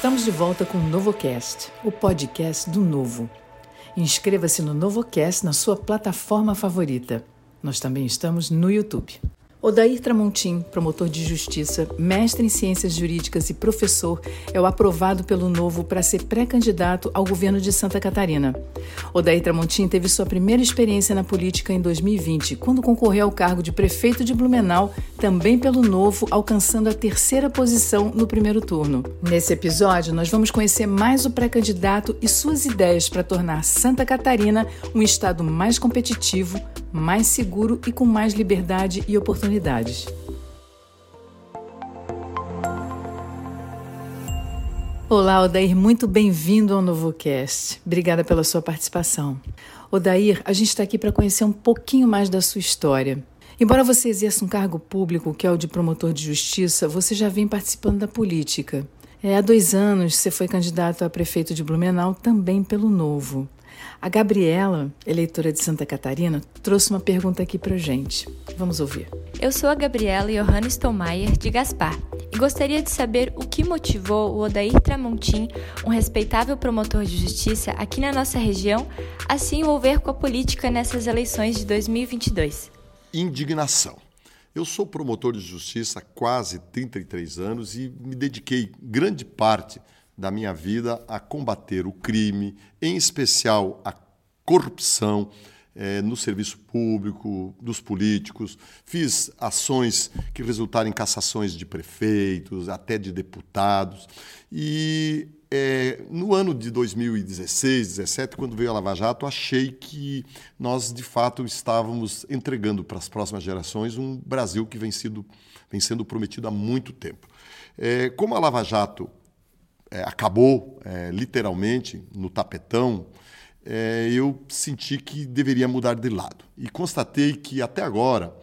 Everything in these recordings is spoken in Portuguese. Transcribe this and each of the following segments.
Estamos de volta com o NovoCast, o podcast do Novo. Inscreva-se no NovoCast na sua plataforma favorita. Nós também estamos no YouTube. Odair Tramontim, promotor de justiça, mestre em ciências jurídicas e professor, é o aprovado pelo Novo para ser pré-candidato ao governo de Santa Catarina. Odair Tramontim teve sua primeira experiência na política em 2020, quando concorreu ao cargo de prefeito de Blumenau, também pelo Novo, alcançando a terceira posição no primeiro turno. Nesse episódio, nós vamos conhecer mais o pré-candidato e suas ideias para tornar Santa Catarina um estado mais competitivo, mais seguro e com mais liberdade e oportunidades. Olá, Odair, muito bem-vindo ao NovoCast. Obrigada pela sua participação. Odair, a gente está aqui para conhecer um pouquinho mais da sua história. Embora você exerça um cargo público, que é o de promotor de justiça, você já vem participando da política. É, há dois anos você foi candidato a prefeito de Blumenau, também pelo Novo. A Gabriela, eleitora de Santa Catarina, trouxe uma pergunta aqui pra gente. Vamos ouvir. Eu sou a Gabriela Johannes Stolmeier, de Gaspar, e gostaria de saber o que motivou o Odair Tramontim, um respeitável promotor de justiça aqui na nossa região, a se envolver com a política nessas eleições de 2022. Indignação. Eu sou promotor de justiça há quase 33 anos e me dediquei grande parte da minha vida a combater o crime, em especial a corrupção é, no serviço público, dos políticos. Fiz ações que resultaram em cassações de prefeitos, até de deputados. E é, no ano de 2016, 2017, quando veio a Lava Jato, achei que nós, de fato, estávamos entregando para as próximas gerações um Brasil que vem, sido, vem sendo prometido há muito tempo. É, como a Lava Jato é, acabou é, literalmente no tapetão, é, eu senti que deveria mudar de lado. E constatei que até agora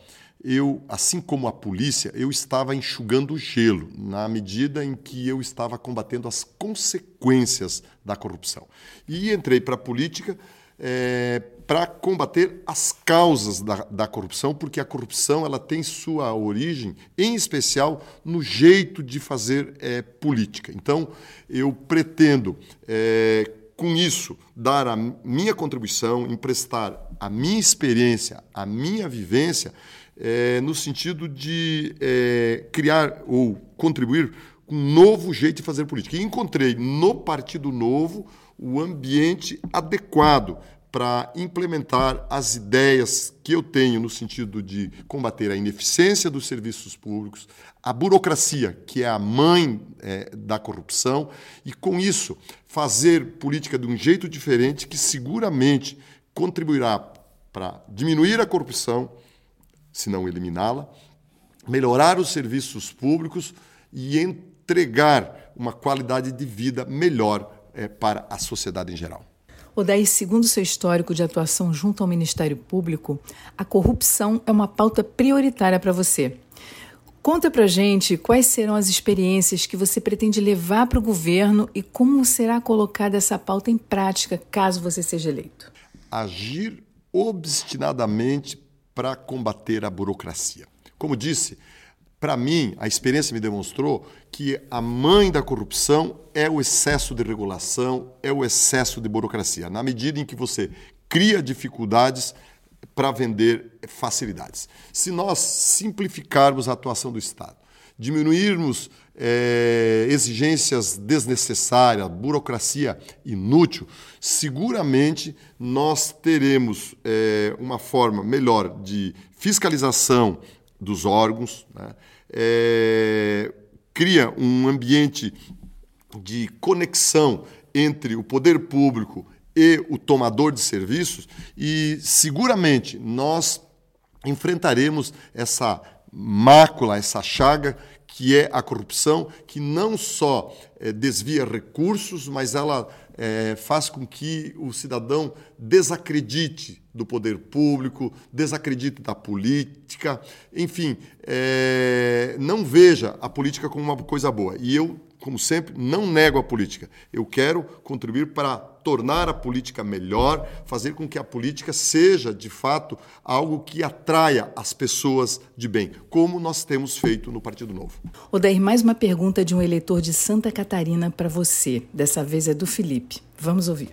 eu, assim como a polícia, eu estava enxugando o gelo na medida em que eu estava combatendo as consequências da corrupção. E entrei para a política é, para combater as causas da, da, corrupção, porque a corrupção ela tem sua origem, em especial, no jeito de fazer é, política. Então, eu pretendo, é, com isso, dar a minha contribuição, emprestar a minha experiência, a minha vivência, é, no sentido de é, criar ou contribuir com um novo jeito de fazer política. E encontrei no Partido Novo o ambiente adequado para implementar as ideias que eu tenho no sentido de combater a ineficiência dos serviços públicos, a burocracia, que é a mãe é, da corrupção, e com isso fazer política de um jeito diferente que seguramente contribuirá para diminuir a corrupção, se não eliminá-la, melhorar os serviços públicos e entregar uma qualidade de vida melhor é, para a sociedade em geral. Odaí, segundo seu histórico de atuação junto ao Ministério Público, a corrupção é uma pauta prioritária para você. Conta pra gente quais serão as experiências que você pretende levar para o governo e como será colocada essa pauta em prática caso você seja eleito. Agir obstinadamente para combater a burocracia. Como disse, para mim, a experiência me demonstrou que a mãe da corrupção é o excesso de regulação, é o excesso de burocracia. Na medida em que você cria dificuldades para vender facilidades. Se nós simplificarmos a atuação do Estado, diminuirmos é, exigências desnecessárias, burocracia inútil, seguramente nós teremos é, uma forma melhor de fiscalização dos órgãos, né? é, cria um ambiente de conexão entre o poder público e o tomador de serviços e seguramente nós enfrentaremos essa mácula, essa chaga que é a corrupção, que não só é, desvia recursos, mas ela é, faz com que o cidadão desacredite do poder público, desacredite da política, enfim, é, não veja a política como uma coisa boa. E eu como sempre, não nego a política. Eu quero contribuir para tornar a política melhor, fazer com que a política seja, de fato, algo que atraia as pessoas de bem, como nós temos feito no Partido Novo. Odair, mais uma pergunta de um eleitor de Santa Catarina para você. Dessa vez é do Felipe. Vamos ouvir.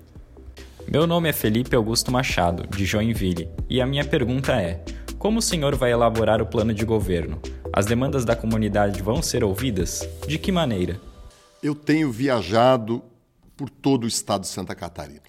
Meu nome é Felipe Augusto Machado, de Joinville, e a minha pergunta é: como o senhor vai elaborar o plano de governo? As demandas da comunidade vão ser ouvidas? De que maneira? Eu tenho viajado por todo o estado de Santa Catarina.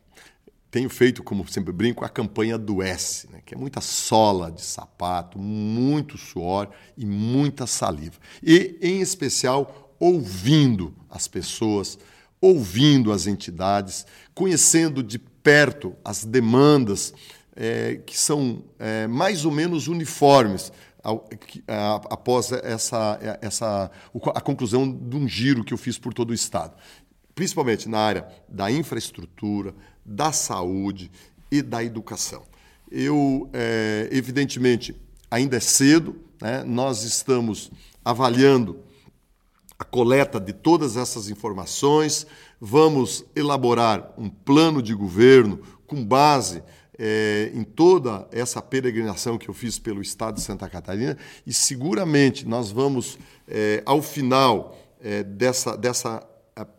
Tenho feito, como sempre brinco, a campanha do S, né, que é muita sola de sapato, muito suor e muita saliva. E, em especial, ouvindo as pessoas, ouvindo as entidades, conhecendo de perto as demandas é, que são é, mais ou menos uniformes após essa, essa, a conclusão de um giro que eu fiz por todo o Estado, principalmente na área da infraestrutura, da saúde e da educação. Eu, é, evidentemente, ainda é cedo, né? nós estamos avaliando a coleta de todas essas informações, vamos elaborar um plano de governo com base é, em toda essa peregrinação que eu fiz pelo estado de Santa Catarina e seguramente nós vamos, é, ao final é, dessa, dessa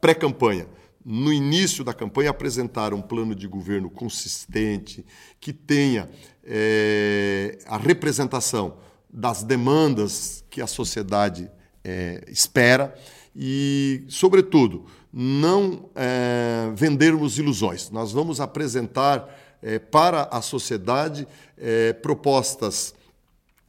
pré-campanha, no início da campanha, apresentar um plano de governo consistente, que tenha é, a representação das demandas que a sociedade é, espera e, sobretudo, não é, vendermos ilusões. Nós vamos apresentar é, para a sociedade é, propostas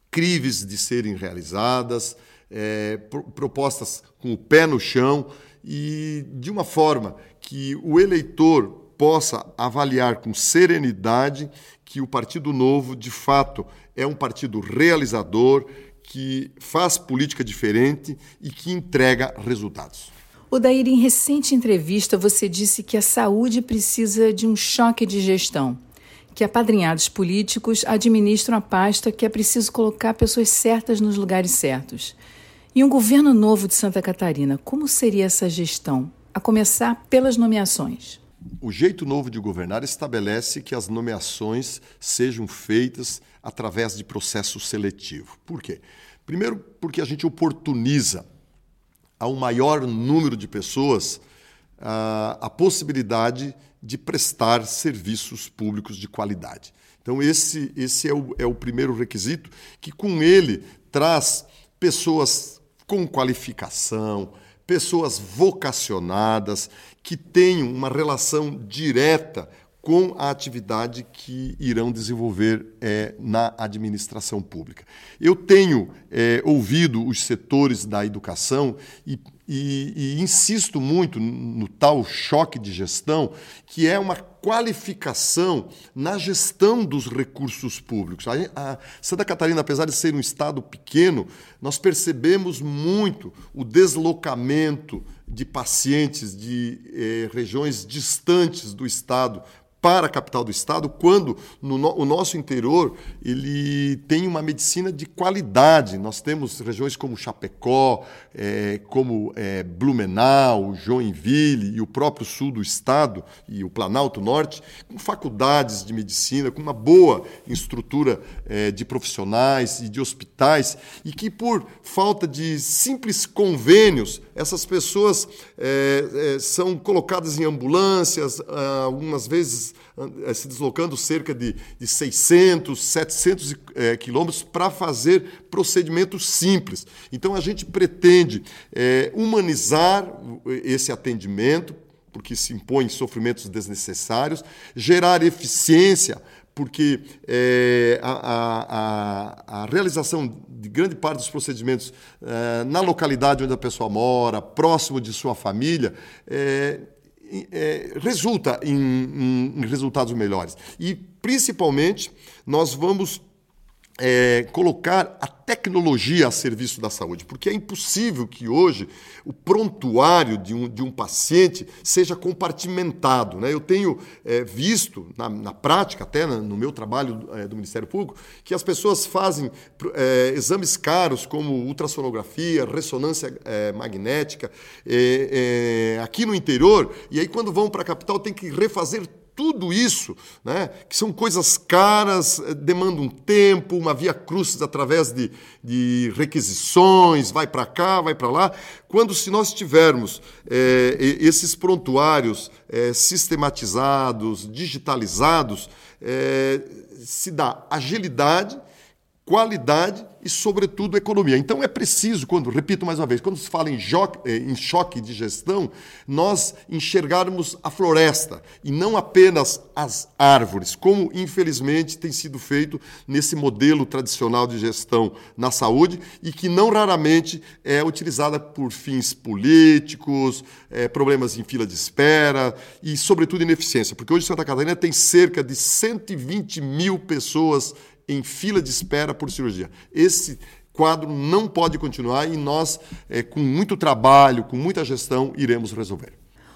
críveis de serem realizadas, é, pro, propostas com o pé no chão e de uma forma que o eleitor possa avaliar com serenidade que o Partido Novo, de fato, é um partido realizador, que faz política diferente e que entrega resultados. Odair, em recente entrevista, você disse que a saúde precisa de um choque de gestão, que apadrinhados políticos administram a pasta que é preciso colocar pessoas certas nos lugares certos. E um governo novo de Santa Catarina, como seria essa gestão? A começar pelas nomeações. O jeito novo de governar estabelece que as nomeações sejam feitas através de processo seletivo. Por quê? Primeiro, porque a gente oportuniza a um maior número de pessoas a, a possibilidade de prestar serviços públicos de qualidade. Então, esse, esse é, o, é o primeiro requisito, que com ele traz pessoas com qualificação, pessoas vocacionadas, que tenham uma relação direta com a atividade que irão desenvolver é, na administração pública. Eu tenho é, ouvido os setores da educação e, e, e insisto muito no tal choque de gestão, que é uma qualificação na gestão dos recursos públicos. A Santa Catarina, apesar de ser um estado pequeno, nós percebemos muito o deslocamento de pacientes de eh, regiões distantes do estado para a capital do estado, quando no, o nosso interior ele tem uma medicina de qualidade. Nós temos regiões como Chapecó, é, como é, Blumenau, Joinville e o próprio sul do estado e o Planalto Norte, com faculdades de medicina, com uma boa estrutura é, de profissionais e de hospitais, e que por falta de simples convênios, essas pessoas são colocadas em ambulâncias, ah, algumas vezes se deslocando cerca de, de 600, 700 é, quilômetros para fazer procedimentos simples. Então, a gente pretende é, humanizar esse atendimento, porque se impõem sofrimentos desnecessários, gerar eficiência, porque é, a, a, a, realização de grande parte dos procedimentos é, na localidade onde a pessoa mora, próximo de sua família, é, é, resulta em, em, resultados melhores. E, principalmente, nós vamos é, colocar a tecnologia a serviço da saúde, porque é impossível que hoje o prontuário de um, de um paciente seja compartimentado. Né? Eu tenho é, visto, na, na, prática, até no meu trabalho é, do Ministério Público, que as pessoas fazem é, exames caros como ultrassonografia, ressonância é, magnética, é, aqui no interior, e aí quando vão para a capital tem que refazer tudo isso, né, que são coisas caras, eh, demandam tempo, uma via cruzes através de, de requisições, vai para cá, vai para lá. Quando se nós tivermos é, esses prontuários é, sistematizados, digitalizados, é, se dá agilidade, qualidade e, sobretudo, economia. Então é preciso, quando, repito mais uma vez, quando se fala em, eh, em choque de gestão, nós enxergarmos a floresta e não apenas as árvores, como infelizmente tem sido feito nesse modelo tradicional de gestão na saúde e que não raramente é utilizada por fins políticos, é, problemas em fila de espera e, sobretudo, ineficiência. Porque hoje Santa Catarina tem cerca de 120 mil pessoas em fila de espera por cirurgia. Esse quadro não pode continuar e nós, é, com muito trabalho, com muita gestão, iremos resolver.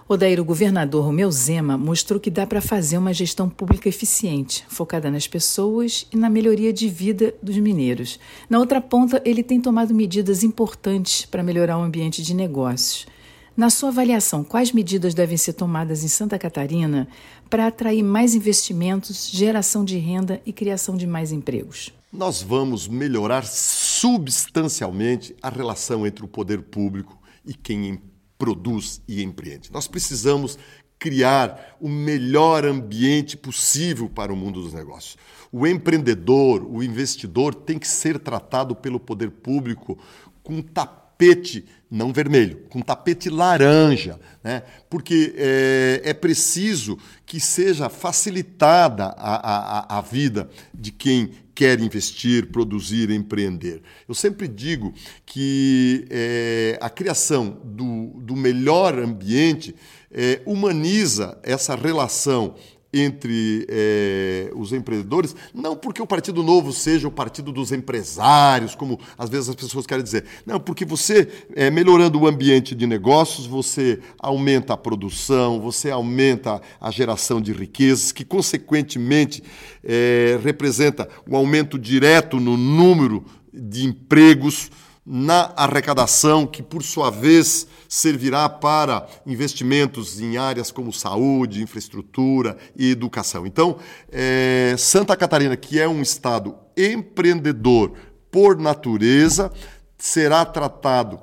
Odair, o governador Romeu Zema mostrou que dá para fazer uma gestão pública eficiente, focada nas pessoas e na melhoria de vida dos mineiros. Na outra ponta, ele tem tomado medidas importantes para melhorar o ambiente de negócios. Na sua avaliação, quais medidas devem ser tomadas em Santa Catarina para atrair mais investimentos, geração de renda e criação de mais empregos? Nós vamos melhorar substancialmente a relação entre o poder público e quem produz e empreende. Nós precisamos criar o melhor ambiente possível para o mundo dos negócios. O empreendedor, o investidor tem que ser tratado pelo poder público com tapete tapete não vermelho, com tapete laranja, né? porque é, é preciso que seja facilitada a, a, a vida de quem quer investir, produzir, empreender. Eu sempre digo que é, a criação do, do melhor ambiente é, humaniza essa relação entre é, os empreendedores, não porque o Partido Novo seja o partido dos empresários, como às vezes as pessoas querem dizer, não, porque você, é, melhorando o ambiente de negócios, você aumenta a produção, você aumenta a geração de riquezas, que consequentemente é, representa um aumento direto no número de empregos, na arrecadação, que por sua vez servirá para investimentos em áreas como saúde, infraestrutura e educação. Então, é, Santa Catarina, que é um estado empreendedor por natureza, será tratado,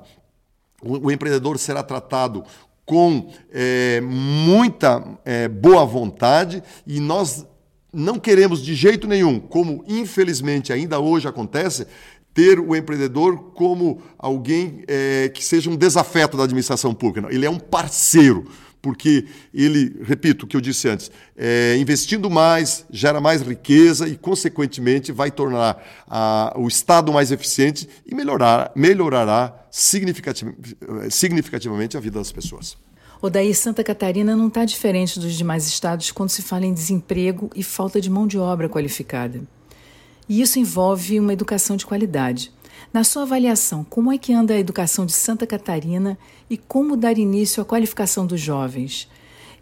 o, empreendedor será tratado com é, muita é, boa vontade e nós não queremos de jeito nenhum, como infelizmente ainda hoje acontece, ter o empreendedor como alguém é, que seja um desafeto da administração pública. Não, ele é um parceiro, porque ele, repito o que eu disse antes, é, investindo mais, gera mais riqueza e, consequentemente, vai tornar a, o Estado mais eficiente e melhorar, melhorará significativamente a vida das pessoas. O daí Santa Catarina não está diferente dos demais estados quando se fala em desemprego e falta de mão de obra qualificada. E isso envolve uma educação de qualidade. Na sua avaliação, como é que anda a educação de Santa Catarina e como dar início à qualificação dos jovens?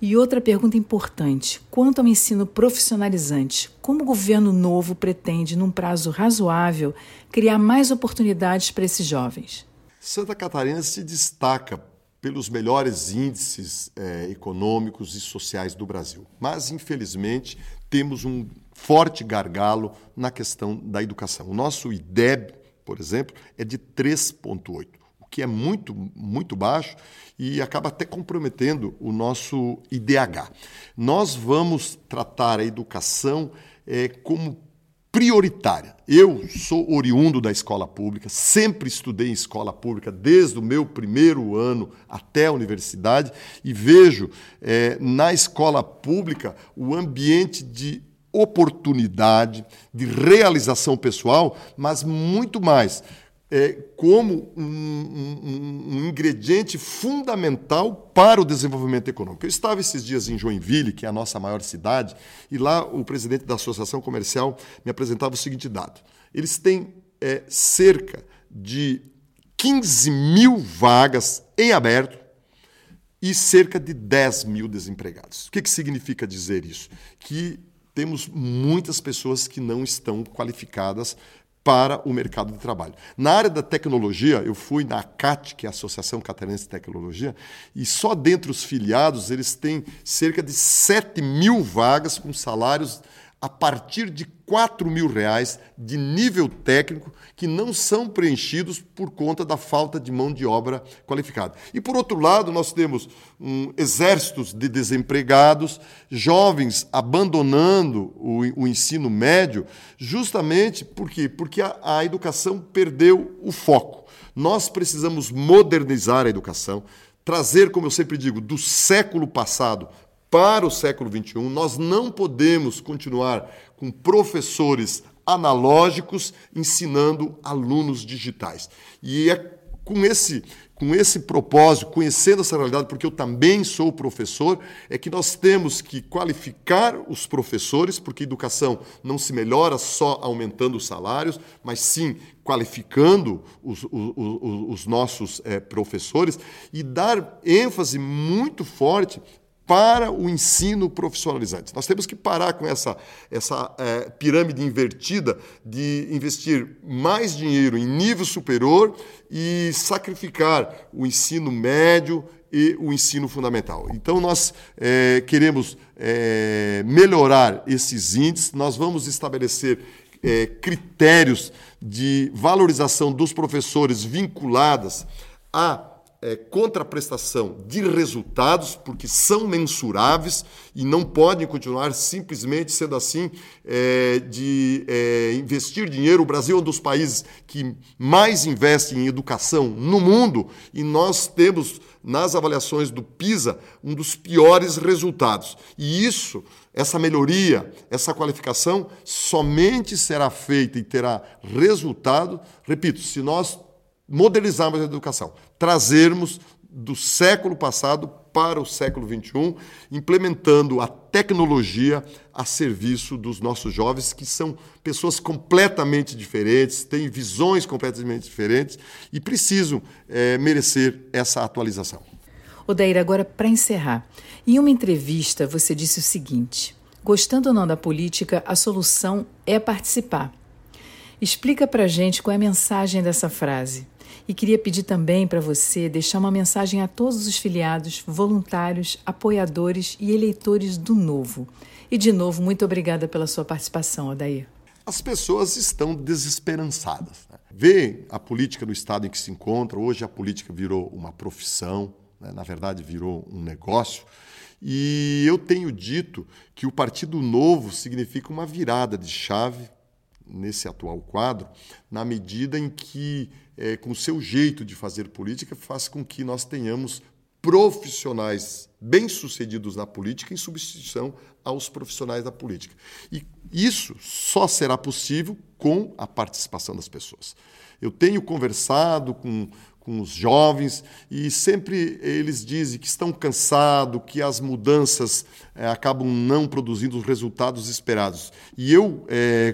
E outra pergunta importante: quanto ao ensino profissionalizante, como o governo novo pretende, num prazo razoável, criar mais oportunidades para esses jovens? Santa Catarina se destaca pelos melhores índices eh, econômicos e sociais do Brasil. Mas, infelizmente, temos um forte gargalo na questão da educação. O nosso IDEB, por exemplo, é de 3,8, o que é muito, muito baixo e acaba até comprometendo o nosso IDH. Nós vamos tratar a educação é, como prioritária. Eu sou oriundo da escola pública, sempre estudei em escola pública desde o meu primeiro ano até a universidade e vejo é, na escola pública o ambiente de oportunidade, de realização pessoal, mas muito mais é, como um, um, um, ingrediente fundamental para o desenvolvimento econômico. Eu estava esses dias em Joinville, que é a nossa maior cidade, e lá o presidente da Associação Comercial me apresentava o seguinte dado. eles têm é, cerca de 15 mil vagas em aberto e cerca de 10 mil desempregados. O que, que significa dizer isso? Que temos muitas pessoas que não estão qualificadas para o mercado de trabalho. Na área da tecnologia, eu fui na CAT, que é a Associação Catarinense de Tecnologia, e só dentre os filiados eles têm cerca de 7 mil vagas com salários a partir de 4 mil reais de nível técnico que não são preenchidos por conta da falta de mão de obra qualificada. E, por outro lado, nós temos um, exércitos de desempregados, jovens abandonando o, o ensino médio, justamente por quê? porque a, a educação perdeu o foco. Nós precisamos modernizar a educação, trazer, como eu sempre digo, do século passado para o século XXI, nós não podemos continuar com professores analógicos ensinando alunos digitais. E é com esse, com esse propósito, conhecendo essa realidade, porque eu também sou professor, é que nós temos que qualificar os professores, porque educação não se melhora só aumentando os salários, mas sim qualificando os, os, os nossos é, professores e dar ênfase muito forte para o ensino profissionalizante. Nós temos que parar com essa, essa é, pirâmide invertida de investir mais dinheiro em nível superior e sacrificar o ensino médio e o ensino fundamental. Então, nós é, queremos é, melhorar esses índices, nós vamos estabelecer critérios de valorização dos professores vinculadas a é, contraprestação de resultados, porque são mensuráveis e não podem continuar simplesmente sendo assim é, de é, investir dinheiro. O Brasil é um dos países que mais investe em educação no mundo e nós temos nas avaliações do PISA um dos piores resultados. E isso, essa melhoria, essa qualificação somente será feita e terá resultado, repito, se nós modernizarmos a educação, trazermos do século passado para o século XXI, implementando a tecnologia a serviço dos nossos jovens, que são pessoas completamente diferentes, têm visões completamente diferentes e precisam é, merecer essa atualização. Odair, agora para encerrar, em uma entrevista você disse o seguinte: gostando ou não da política, a solução é participar. Explica para gente qual é a mensagem dessa frase. E queria pedir também para você deixar uma mensagem a todos os filiados, voluntários, apoiadores e eleitores do Novo. E de novo, muito obrigada pela sua participação, Odair. As pessoas estão desesperançadas. Né? Vê a política no estado em que se encontra. Hoje a política virou uma profissão, né? na verdade, virou um negócio. E eu tenho dito que o Partido Novo significa uma virada de chave nesse atual quadro, na medida em que, é, com o seu jeito de fazer política, faz com que nós tenhamos profissionais bem-sucedidos na política em substituição aos profissionais da política. E isso só será possível com a participação das pessoas. Eu tenho conversado com, com os jovens e sempre eles dizem que estão cansados, que as mudanças é, acabam não produzindo os resultados esperados. E eu, é,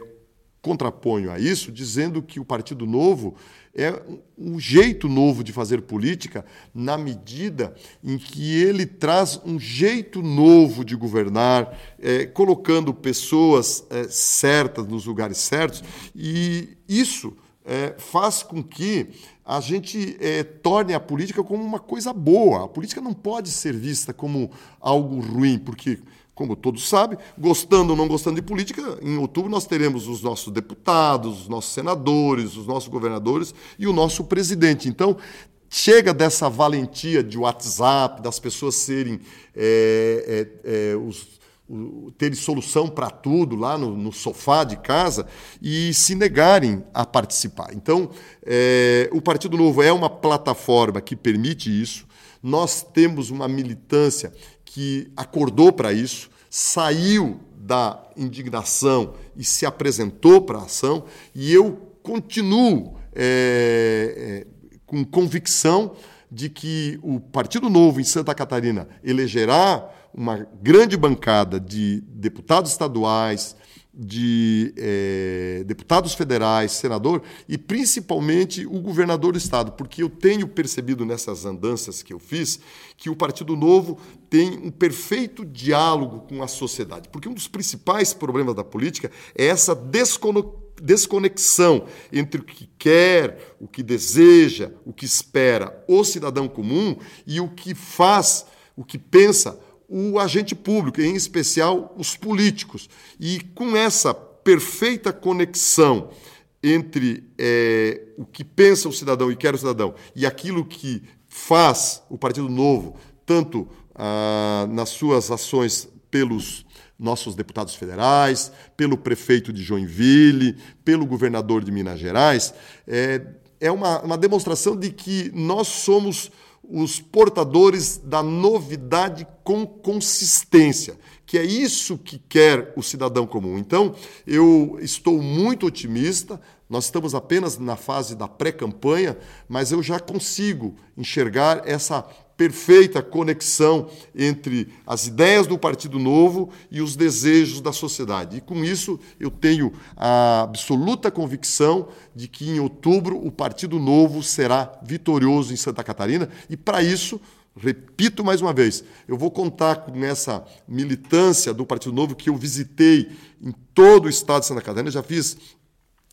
contraponho a isso dizendo que o Partido Novo é um jeito novo de fazer política na medida em que ele traz um jeito novo de governar, é, colocando pessoas é, certas nos lugares certos, e isso é, faz com que a gente é, torne a política como uma coisa boa. A política não pode ser vista como algo ruim, porque como todos sabem, gostando ou não gostando de política, em outubro nós teremos os nossos deputados, os nossos senadores, os nossos governadores e o nosso presidente. Então, chega dessa valentia de WhatsApp, das pessoas serem é, é, é, os, terem solução para tudo lá no, no, sofá de casa e se negarem a participar. Então, é, o Partido Novo é uma plataforma que permite isso. Nós temos uma militância que acordou para isso, saiu da indignação e se apresentou para a ação, e eu continuo é, é, com convicção de que o Partido Novo em Santa Catarina elegerá uma grande bancada de deputados estaduais, de é, deputados federais, senador e principalmente o governador do estado, porque eu tenho percebido nessas andanças que eu fiz que o Partido Novo tem um perfeito diálogo com a sociedade, porque um dos principais problemas da política é essa desconexão entre o que quer, o que deseja, o que espera o cidadão comum e o que faz, o que pensa o agente público, em especial os políticos. E com essa perfeita conexão entre é, o que pensa o cidadão e quer o cidadão e aquilo que faz o Partido Novo, tanto ah, nas suas ações pelos nossos deputados federais, pelo prefeito de Joinville, pelo governador de Minas Gerais, é, é uma, uma demonstração de que nós somos os portadores da novidade com consistência, que é isso que quer o cidadão comum. Então, eu estou muito otimista. Nós estamos apenas na fase da pré-campanha, mas eu já consigo enxergar essa perfeita conexão entre as ideias do Partido Novo e os desejos da sociedade. E com isso, eu tenho a absoluta convicção de que em outubro o Partido Novo será vitorioso em Santa Catarina e para isso Repito mais uma vez, eu vou contar com essa militância do Partido Novo que eu visitei em todo o estado de Santa Catarina. já fiz,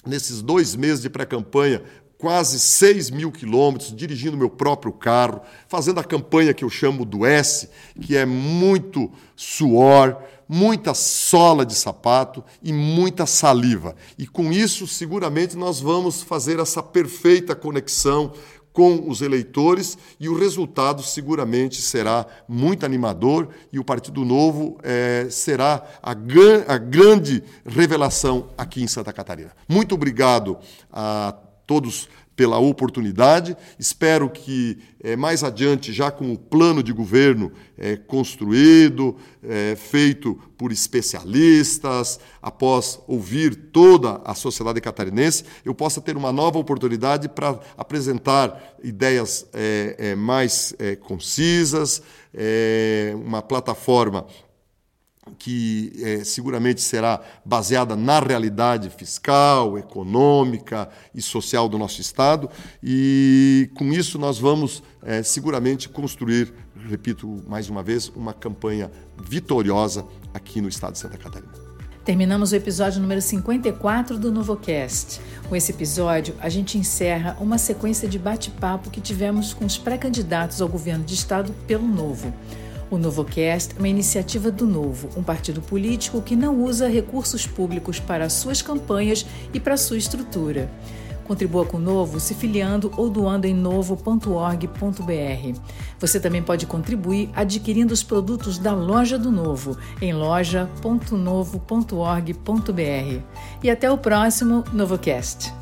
nesses dois meses de pré-campanha, quase 6 mil quilômetros, dirigindo meu próprio carro, fazendo a campanha que eu chamo do S, que é muito suor, muita sola de sapato e muita saliva. E com isso, seguramente, nós vamos fazer essa perfeita conexão com os eleitores e o resultado seguramente será muito animador e o Partido Novo é, será a, a grande revelação aqui em Santa Catarina. Muito obrigado a todos pela oportunidade. Espero que é, mais adiante, já com o plano de governo é, construído, é, feito por especialistas, após ouvir toda a sociedade catarinense, eu possa ter uma nova oportunidade para apresentar ideias mais concisas, uma plataforma que é, seguramente será baseada na realidade fiscal, econômica e social do nosso Estado, e com isso nós vamos é, seguramente construir, repito mais uma vez, uma campanha vitoriosa aqui no Estado de Santa Catarina. Terminamos o episódio número 54 do NovoCast. Com esse episódio, a gente encerra uma sequência de bate-papo que tivemos com os pré-candidatos ao governo de estado pelo Novo. O NovoCast é uma iniciativa do Novo, um partido político que não usa recursos públicos para suas campanhas e para sua estrutura. Contribua com o Novo se filiando ou doando em novo.org.br. Você também pode contribuir adquirindo os produtos da Loja do Novo em loja.novo.org.br. E até o próximo NovoCast.